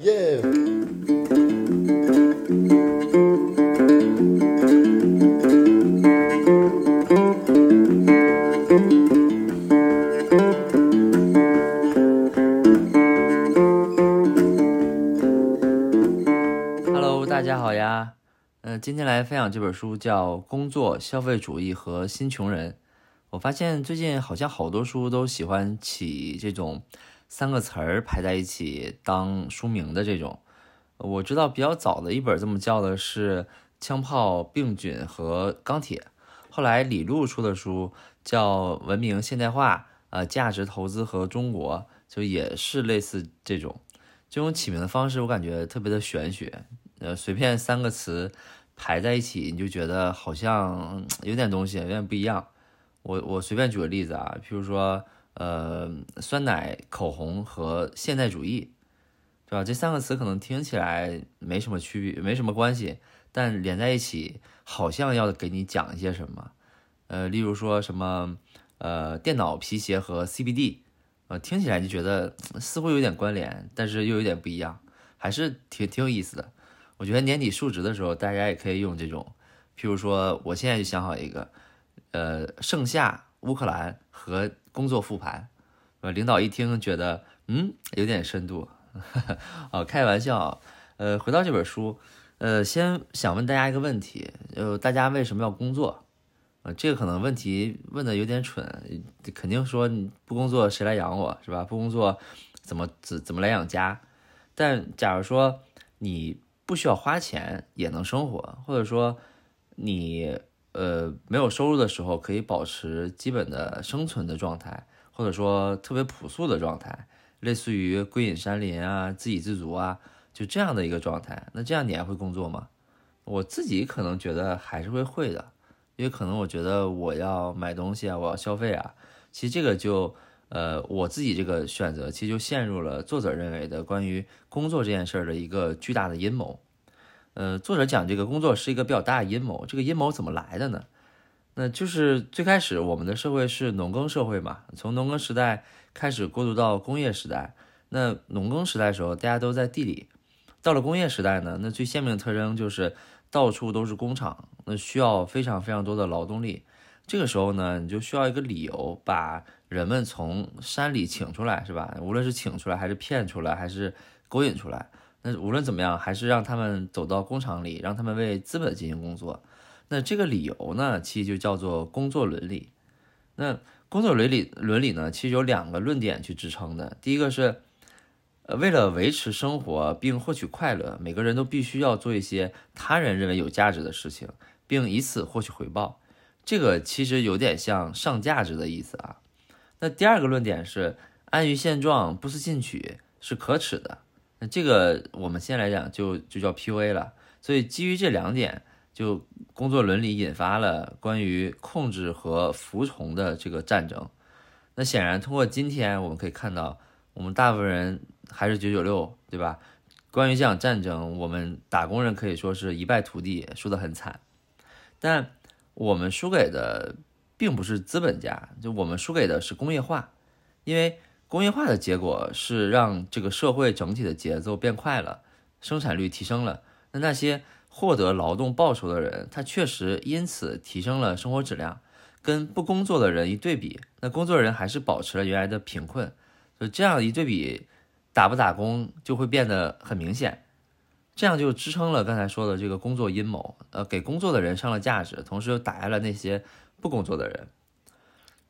耶！大家好呀，嗯、今天来分享这本书叫《工作、消费主义和新穷人》。我发现最近好像好多书都喜欢起这种三个词儿排在一起当书名的这种。我知道比较早的一本这么叫的是《枪炮、病菌和钢铁》，后来李路出的书叫《文明现代化》，呃，价值投资和中国，就也是类似这种。这种起名的方式，我感觉特别的玄学。呃，随便三个词排在一起，你就觉得好像有点东西，有点不一样。我我随便举个例子啊，譬如说，呃，酸奶、口红和现代主义，对吧？这三个词可能听起来没什么区别，没什么关系，但连在一起，好像要给你讲一些什么。呃，例如说什么，呃，电脑皮鞋和 CBD，呃，听起来就觉得似乎有点关联，但是又有点不一样，还是挺挺有意思的。我觉得年底述职的时候，大家也可以用这种，譬如说，我现在就想好一个，呃，盛夏、乌克兰和工作复盘，呃，领导一听觉得，嗯，有点深度，啊，开玩笑，呃，回到这本书，呃，先想问大家一个问题，呃，大家为什么要工作？呃，这个可能问题问的有点蠢，肯定说你不工作谁来养我，是吧？不工作怎么怎怎么来养家？但假如说你不需要花钱也能生活，或者说你呃没有收入的时候可以保持基本的生存的状态，或者说特别朴素的状态，类似于归隐山林啊、自给自足啊，就这样的一个状态。那这样你还会工作吗？我自己可能觉得还是会会的，因为可能我觉得我要买东西啊，我要消费啊，其实这个就呃我自己这个选择，其实就陷入了作者认为的关于工作这件事儿的一个巨大的阴谋。呃，作者讲这个工作是一个比较大的阴谋，这个阴谋怎么来的呢？那就是最开始我们的社会是农耕社会嘛，从农耕时代开始过渡到工业时代。那农耕时代的时候，大家都在地里；到了工业时代呢，那最鲜明的特征就是到处都是工厂，那需要非常非常多的劳动力。这个时候呢，你就需要一个理由把人们从山里请出来，是吧？无论是请出来，还是骗出来，还是勾引出来。那无论怎么样，还是让他们走到工厂里，让他们为资本进行工作。那这个理由呢，其实就叫做工作伦理。那工作伦理伦理呢，其实有两个论点去支撑的。第一个是，呃，为了维持生活并获取快乐，每个人都必须要做一些他人认为有价值的事情，并以此获取回报。这个其实有点像上价值的意思啊。那第二个论点是，安于现状、不思进取是可耻的。那这个我们现在来讲就就叫 PUA 了，所以基于这两点，就工作伦理引发了关于控制和服从的这个战争。那显然通过今天我们可以看到，我们大部分人还是九九六，对吧？关于这场战争，我们打工人可以说是一败涂地，输得很惨。但我们输给的并不是资本家，就我们输给的是工业化，因为。工业化的结果是让这个社会整体的节奏变快了，生产率提升了。那那些获得劳动报酬的人，他确实因此提升了生活质量。跟不工作的人一对比，那工作人还是保持了原来的贫困。就这样一对比，打不打工就会变得很明显。这样就支撑了刚才说的这个工作阴谋，呃，给工作的人上了价值，同时又打压了那些不工作的人。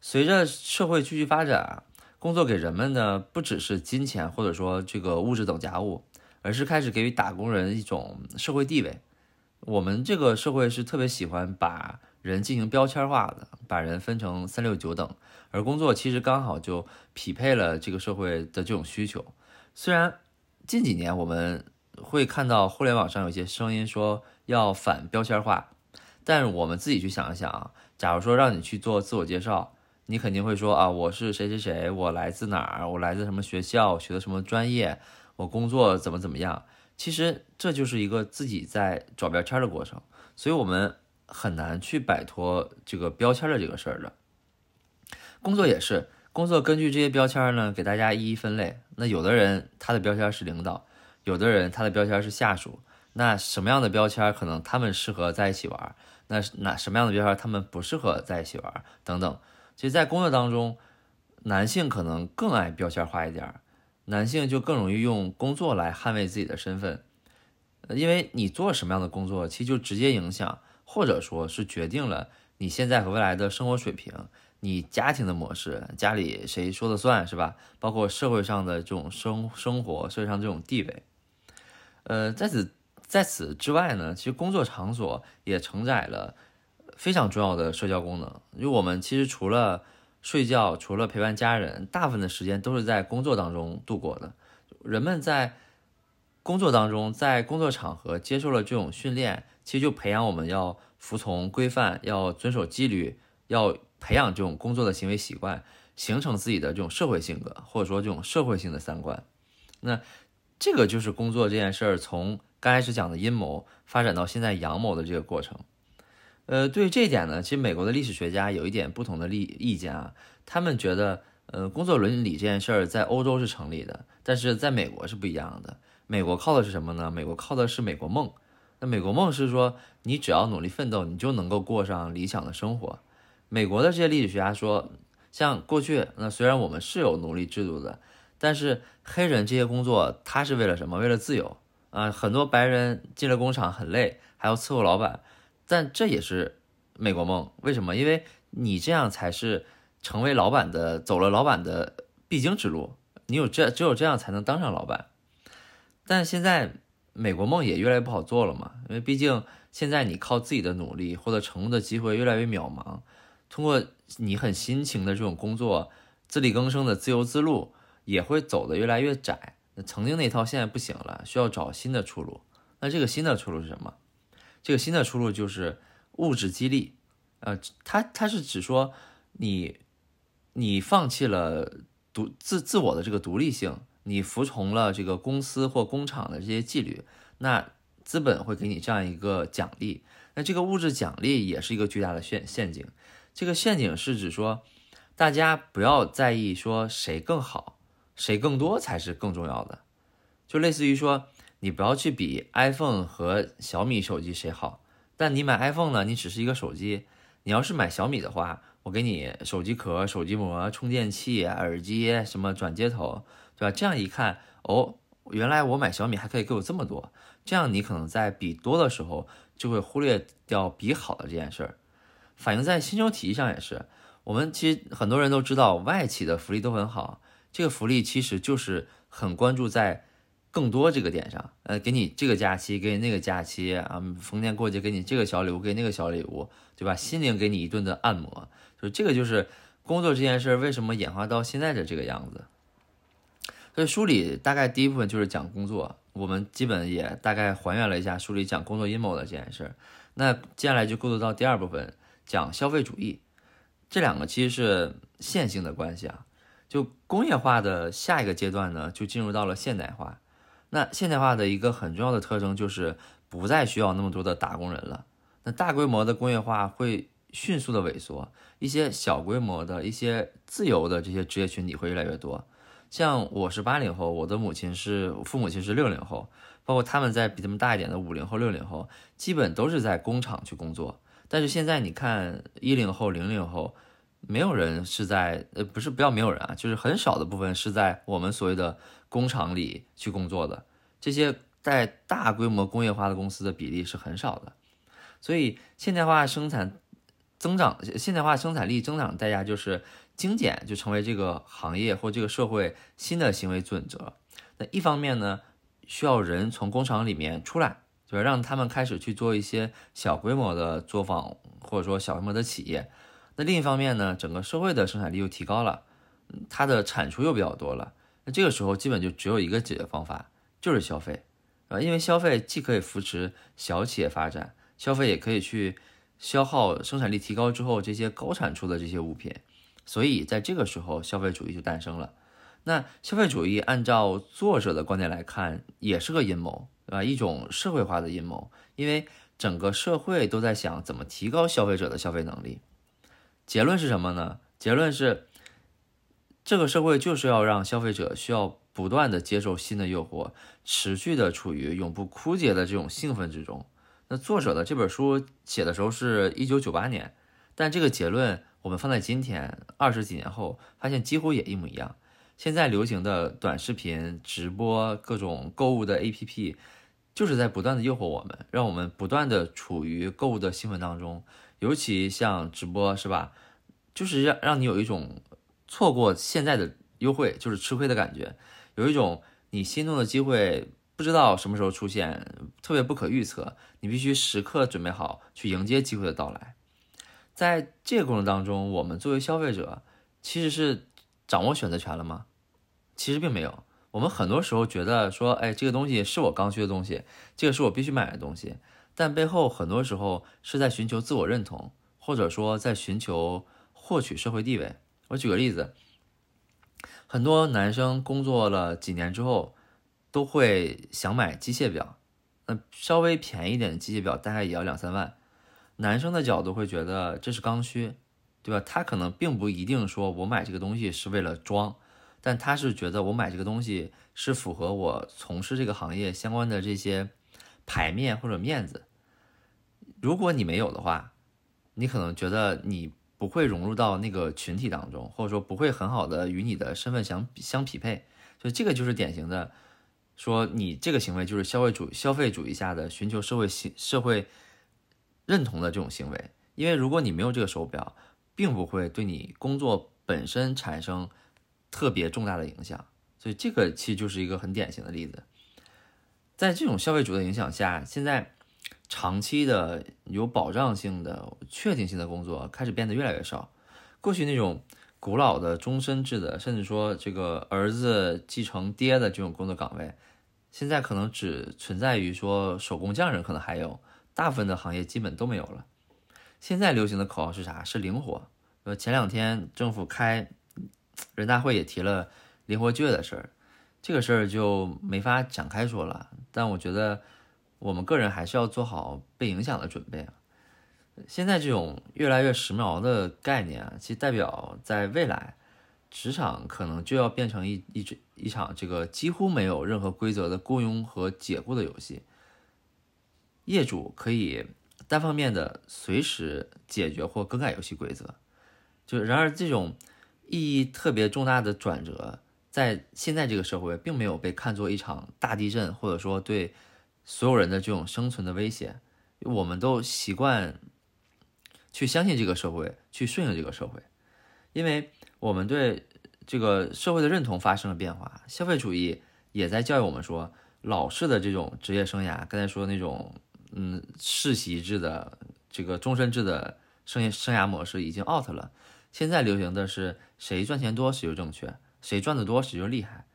随着社会继续发展啊。工作给人们呢，不只是金钱或者说这个物质等价物，而是开始给予打工人一种社会地位。我们这个社会是特别喜欢把人进行标签化的，把人分成三六九等，而工作其实刚好就匹配了这个社会的这种需求。虽然近几年我们会看到互联网上有些声音说要反标签化，但我们自己去想一想啊，假如说让你去做自我介绍。你肯定会说啊，我是谁谁谁，我来自哪儿，我来自什么学校，学的什么专业，我工作怎么怎么样。其实这就是一个自己在找标签的过程，所以我们很难去摆脱这个标签的这个事儿的。工作也是，工作根据这些标签呢，给大家一一分类。那有的人他的标签是领导，有的人他的标签是下属，那什么样的标签可能他们适合在一起玩？那那什么样的标签他们不适合在一起玩？等等。其实，在工作当中，男性可能更爱标签化一点，男性就更容易用工作来捍卫自己的身份，因为你做什么样的工作，其实就直接影响，或者说是决定了你现在和未来的生活水平。你家庭的模式，家里谁说了算是吧？包括社会上的这种生生活，社会上这种地位。呃，在此在此之外呢，其实工作场所也承载了非常重要的社交功能。因为我们其实除了睡觉，除了陪伴家人，大部分的时间都是在工作当中度过的。人们在工作当中，在工作场合接受了这种训练，其实就培养我们要服从规范，要遵守纪律，要。培养这种工作的行为习惯，形成自己的这种社会性格，或者说这种社会性的三观。那这个就是工作这件事儿从刚开始讲的阴谋发展到现在阳谋的这个过程。呃，对于这一点呢，其实美国的历史学家有一点不同的意意见啊。他们觉得，呃，工作伦理这件事儿在欧洲是成立的，但是在美国是不一样的。美国靠的是什么呢？美国靠的是美国梦。那美国梦是说，你只要努力奋斗，你就能够过上理想的生活。美国的这些历史学家说，像过去，那虽然我们是有奴隶制度的，但是黑人这些工作，他是为了什么？为了自由啊！很多白人进了工厂很累，还要伺候老板，但这也是美国梦。为什么？因为你这样才是成为老板的，走了老板的必经之路。你有这，只有这样才能当上老板。但现在美国梦也越来越不好做了嘛，因为毕竟现在你靠自己的努力获得成功的机会越来越渺茫。通过你很辛勤的这种工作，自力更生的自由之路也会走得越来越窄。那曾经那套现在不行了，需要找新的出路。那这个新的出路是什么？这个新的出路就是物质激励。呃，它它是指说你你放弃了独自自我的这个独立性，你服从了这个公司或工厂的这些纪律，那资本会给你这样一个奖励。那这个物质奖励也是一个巨大的陷陷阱。这个陷阱是指说，大家不要在意说谁更好，谁更多才是更重要的。就类似于说，你不要去比 iPhone 和小米手机谁好。但你买 iPhone 呢，你只是一个手机；你要是买小米的话，我给你手机壳、手机膜、充电器、耳机、什么转接头，对吧？这样一看，哦，原来我买小米还可以给我这么多。这样你可能在比多的时候，就会忽略掉比好的这件事儿。反映在薪酬体系上也是，我们其实很多人都知道外企的福利都很好，这个福利其实就是很关注在更多这个点上，呃，给你这个假期，给你那个假期啊，逢年过节给你这个小礼物，给那个小礼物，对吧？心灵给你一顿的按摩，就这个就是工作这件事为什么演化到现在的这个样子。所以书里大概第一部分就是讲工作，我们基本也大概还原了一下书里讲工作阴谋的这件事。那接下来就过渡到第二部分。讲消费主义，这两个其实是线性的关系啊。就工业化的下一个阶段呢，就进入到了现代化。那现代化的一个很重要的特征就是不再需要那么多的打工人了。那大规模的工业化会迅速的萎缩，一些小规模的一些自由的这些职业群体会越来越多。像我是八零后，我的母亲是父母亲是六零后，包括他们在比他们大一点的五零后、六零后，基本都是在工厂去工作。但是现在你看，一零后、零零后，没有人是在呃，不是不要没有人啊，就是很少的部分是在我们所谓的工厂里去工作的。这些在大规模工业化的公司的比例是很少的。所以现代化生产增长，现代化生产力增长的代价就是精简，就成为这个行业或这个社会新的行为准则。那一方面呢，需要人从工厂里面出来。就是让他们开始去做一些小规模的作坊，或者说小规模的企业。那另一方面呢，整个社会的生产力又提高了，它的产出又比较多了。那这个时候基本就只有一个解决方法，就是消费，啊，因为消费既可以扶持小企业发展，消费也可以去消耗生产力提高之后这些高产出的这些物品。所以在这个时候，消费主义就诞生了。那消费主义按照作者的观点来看，也是个阴谋。啊，一种社会化的阴谋，因为整个社会都在想怎么提高消费者的消费能力。结论是什么呢？结论是，这个社会就是要让消费者需要不断的接受新的诱惑，持续的处于永不枯竭的这种兴奋之中。那作者的这本书写的时候是一九九八年，但这个结论我们放在今天二十几年后，发现几乎也一模一样。现在流行的短视频、直播、各种购物的 APP，就是在不断的诱惑我们，让我们不断的处于购物的兴奋当中。尤其像直播，是吧？就是让让你有一种错过现在的优惠就是吃亏的感觉，有一种你心动的机会不知道什么时候出现，特别不可预测，你必须时刻准备好去迎接机会的到来。在这个过程当中，我们作为消费者其实是掌握选择权了吗？其实并没有。我们很多时候觉得说，哎，这个东西是我刚需的东西，这个是我必须买的东西，但背后很多时候是在寻求自我认同，或者说在寻求。获取社会地位。我举个例子，很多男生工作了几年之后，都会想买机械表。那稍微便宜一点的机械表大概也要两三万。男生的角度会觉得这是刚需，对吧？他可能并不一定说我买这个东西是为了装，但他是觉得我买这个东西是符合我从事这个行业相关的这些牌面或者面子。如果你没有的话，你可能觉得你。不会融入到那个群体当中，或者说不会很好的与你的身份相相匹配，所以这个就是典型的，说你这个行为就是消费主消费主义下的寻求社会行社会认同的这种行为。因为如果你没有这个手表，并不会对你工作本身产生特别重大的影响，所以这个其实就是一个很典型的例子。在这种消费主义的影响下，现在。长期的有保障性的、确定性的工作开始变得越来越少。过去那种古老的终身制的，甚至说这个儿子继承爹的这种工作岗位，现在可能只存在于说手工匠人可能还有，大部分的行业基本都没有了。现在流行的口号是啥？是灵活。呃，前两天政府开人大会也提了灵活就业的事儿，这个事儿就没法展开说了。但我觉得。我们个人还是要做好被影响的准备啊！现在这种越来越时髦的概念啊，其实代表在未来，职场可能就要变成一一一场这个几乎没有任何规则的雇佣和解雇的游戏。业主可以单方面的随时解决或更改游戏规则。就然而，这种意义特别重大的转折，在现在这个社会，并没有被看作一场大地震，或者说对。所有人的这种生存的威胁，我们都习惯去相信这个社会，去顺应这个社会，因为我们对这个社会的认同发生了变化。消费主义也在教育我们说，老式的这种职业生涯，刚才说那种嗯世袭制的这个终身制的生生涯模式已经 out 了。现在流行的是谁赚钱多谁就正确，谁赚的多谁就厉害。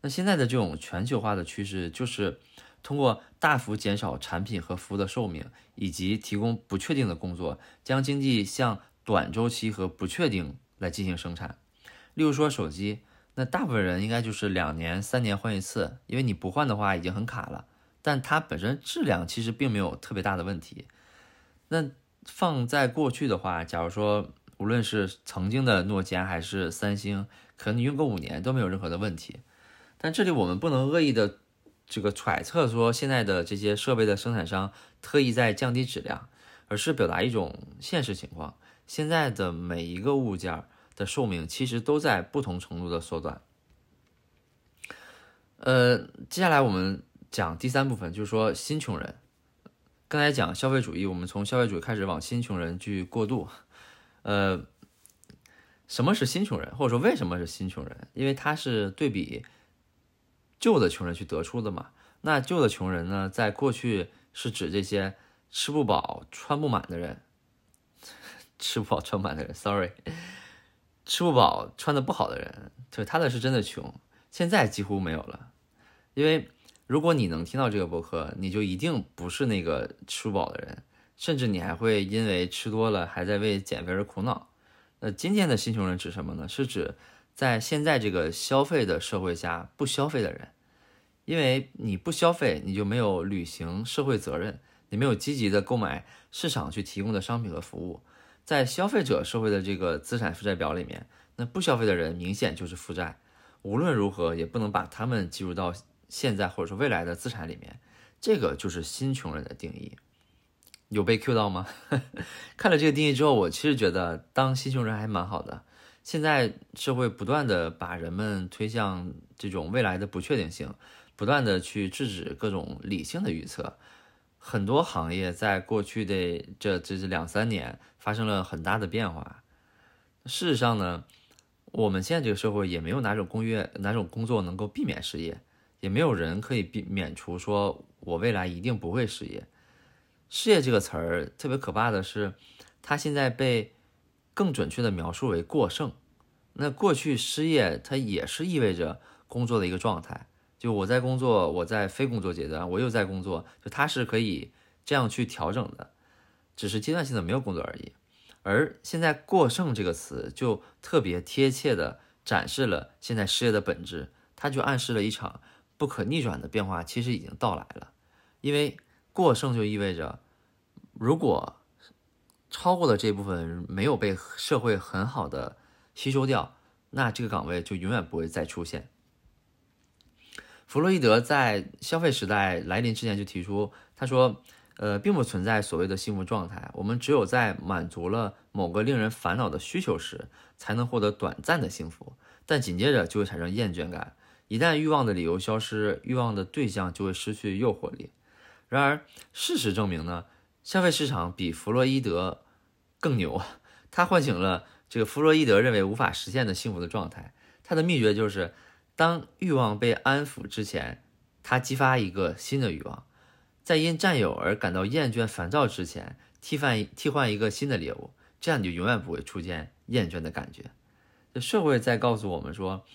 那现在的这种全球化的趋势就是。通过大幅减少产品和服务的寿命，以及提供不确定的工作，将经济向短周期和不确定来进行生产。例如说手机，那大部分人应该就是两年、三年换一次，因为你不换的话已经很卡了。但它本身质量其实并没有特别大的问题。那放在过去的话，假如说无论是曾经的诺基亚还是三星，可能你用个五年都没有任何的问题。但这里我们不能恶意的。这个揣测说，现在的这些设备的生产商特意在降低质量，而是表达一种现实情况：现在的每一个物件的寿命其实都在不同程度的缩短。呃，接下来我们讲第三部分，就是说新穷人。刚才讲消费主义，我们从消费主义开始往新穷人去过渡。呃，什么是新穷人，或者说为什么是新穷人？因为它是对比。旧的穷人去得出的嘛？那旧的穷人呢？在过去是指这些吃不饱穿不满的人，吃不饱穿不满的人，sorry，吃不饱穿的不好的人，就他的是真的穷。现在几乎没有了，因为如果你能听到这个博客，你就一定不是那个吃不饱的人，甚至你还会因为吃多了还在为减肥而苦恼。那今天的新穷人指什么呢？是指。在现在这个消费的社会下，不消费的人，因为你不消费，你就没有履行社会责任，你没有积极的购买市场去提供的商品和服务。在消费者社会的这个资产负债表里面，那不消费的人明显就是负债。无论如何也不能把他们计入到现在或者说未来的资产里面。这个就是新穷人的定义。有被 Q 到吗？看了这个定义之后，我其实觉得当新穷人还蛮好的。现在社会不断的把人们推向这种未来的不确定性，不断的去制止各种理性的预测。很多行业在过去的这这这两三年发生了很大的变化。事实上呢，我们现在这个社会也没有哪种工业哪种工作能够避免失业，也没有人可以避免除说我未来一定不会失业。失业这个词儿特别可怕的是，它现在被更准确的描述为过剩。那过去失业它也是意味着工作的一个状态，就我在工作，我在非工作阶段，我又在工作，就它是可以这样去调整的，只是阶段性的没有工作而已。而现在“过剩”这个词就特别贴切的展示了现在失业的本质，它就暗示了一场不可逆转的变化其实已经到来了，因为。过剩就意味着，如果超过的这部分没有被社会很好的吸收掉，那这个岗位就永远不会再出现。弗洛伊德在消费时代来临之前就提出，他说：“呃，并不存在所谓的幸福状态，我们只有在满足了某个令人烦恼的需求时，才能获得短暂的幸福，但紧接着就会产生厌倦感。一旦欲望的理由消失，欲望的对象就会失去诱惑力。”然而，事实证明呢，消费市场比弗洛伊德更牛啊。他唤醒了这个弗洛伊德认为无法实现的幸福的状态。他的秘诀就是，当欲望被安抚之前，他激发一个新的欲望；在因占有而感到厌倦、烦躁之前，替换替换一个新的猎物。这样你就永远不会出现厌倦的感觉。这社会在告诉我们说，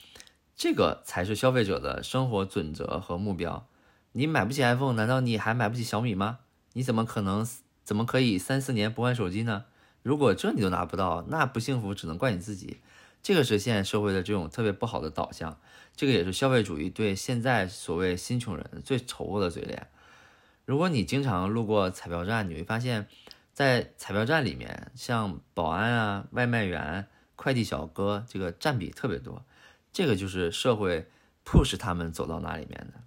这个才是消费者的生活准则和目标。你买不起 iPhone，难道你还买不起小米吗？你怎么可能怎么可以三四年不换手机呢？如果这你都拿不到，那不幸福只能怪你自己。这个是现在社会的这种特别不好的导向，这个也是消费主义对现在所谓新穷人最丑恶的嘴脸。如果你经常路过彩票站，你会发现，在彩票站里面，像保安啊、外卖员、快递小哥，这个占比特别多。这个就是社会 push 他们走到那里面的。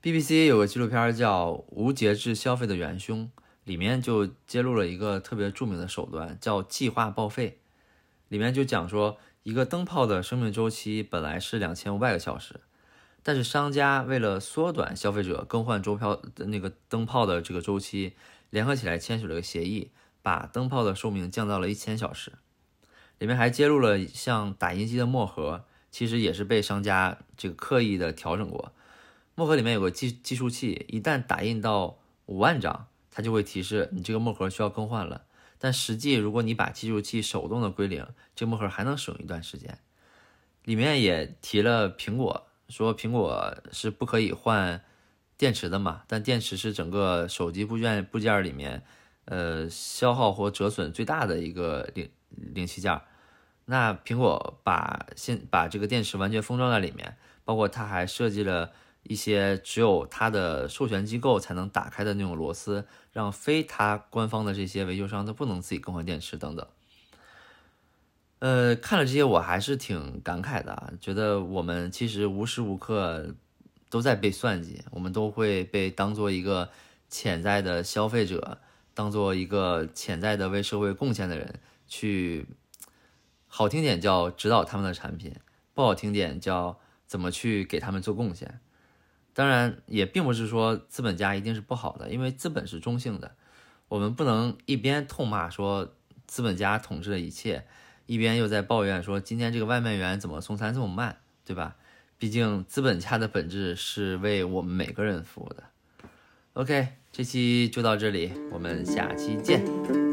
BBC 有个纪录片叫《无节制消费的元凶》，里面就揭露了一个特别著名的手段，叫计划报废。里面就讲说，一个灯泡的生命周期本来是两千五百个小时，但是商家为了缩短消费者更换周票的那个灯泡的这个周期，联合起来签署了个协议，把灯泡的寿命降到了一千小时。里面还揭露了，像打印机的墨盒，其实也是被商家这个刻意的调整过。墨盒里面有个计计数器，一旦打印到五万张，它就会提示你这个墨盒需要更换了。但实际，如果你把计数器手动的归零，这个墨盒还能使用一段时间。里面也提了苹果，说苹果是不可以换电池的嘛，但电池是整个手机部件部件里面，呃，消耗或折损最大的一个零零器件。那苹果把现把这个电池完全封装在里面，包括它还设计了。一些只有它的授权机构才能打开的那种螺丝，让非它官方的这些维修商都不能自己更换电池等等。呃，看了这些我还是挺感慨的，觉得我们其实无时无刻都在被算计，我们都会被当做一个潜在的消费者，当做一个潜在的为社会贡献的人去，好听点叫指导他们的产品，不好听点叫怎么去给他们做贡献。当然，也并不是说资本家一定是不好的，因为资本是中性的。我们不能一边痛骂说资本家统治了一切，一边又在抱怨说今天这个外卖员怎么送餐这么慢，对吧？毕竟资本家的本质是为我们每个人服务的。OK，这期就到这里，我们下期见。